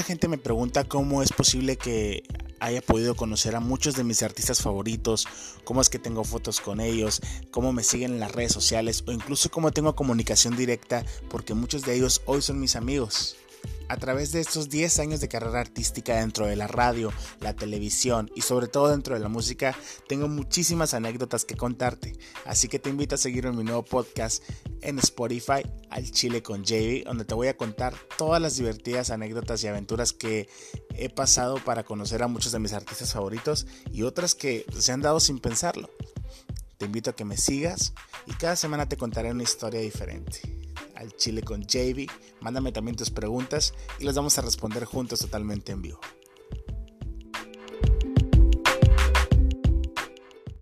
Mucha gente me pregunta cómo es posible que haya podido conocer a muchos de mis artistas favoritos, cómo es que tengo fotos con ellos, cómo me siguen en las redes sociales o incluso cómo tengo comunicación directa porque muchos de ellos hoy son mis amigos. A través de estos 10 años de carrera artística dentro de la radio, la televisión y sobre todo dentro de la música, tengo muchísimas anécdotas que contarte. Así que te invito a seguir en mi nuevo podcast en Spotify, Al Chile con JV, donde te voy a contar todas las divertidas anécdotas y aventuras que he pasado para conocer a muchos de mis artistas favoritos y otras que se han dado sin pensarlo. Te invito a que me sigas y cada semana te contaré una historia diferente al Chile con JV. Mándame también tus preguntas y las vamos a responder juntos totalmente en vivo.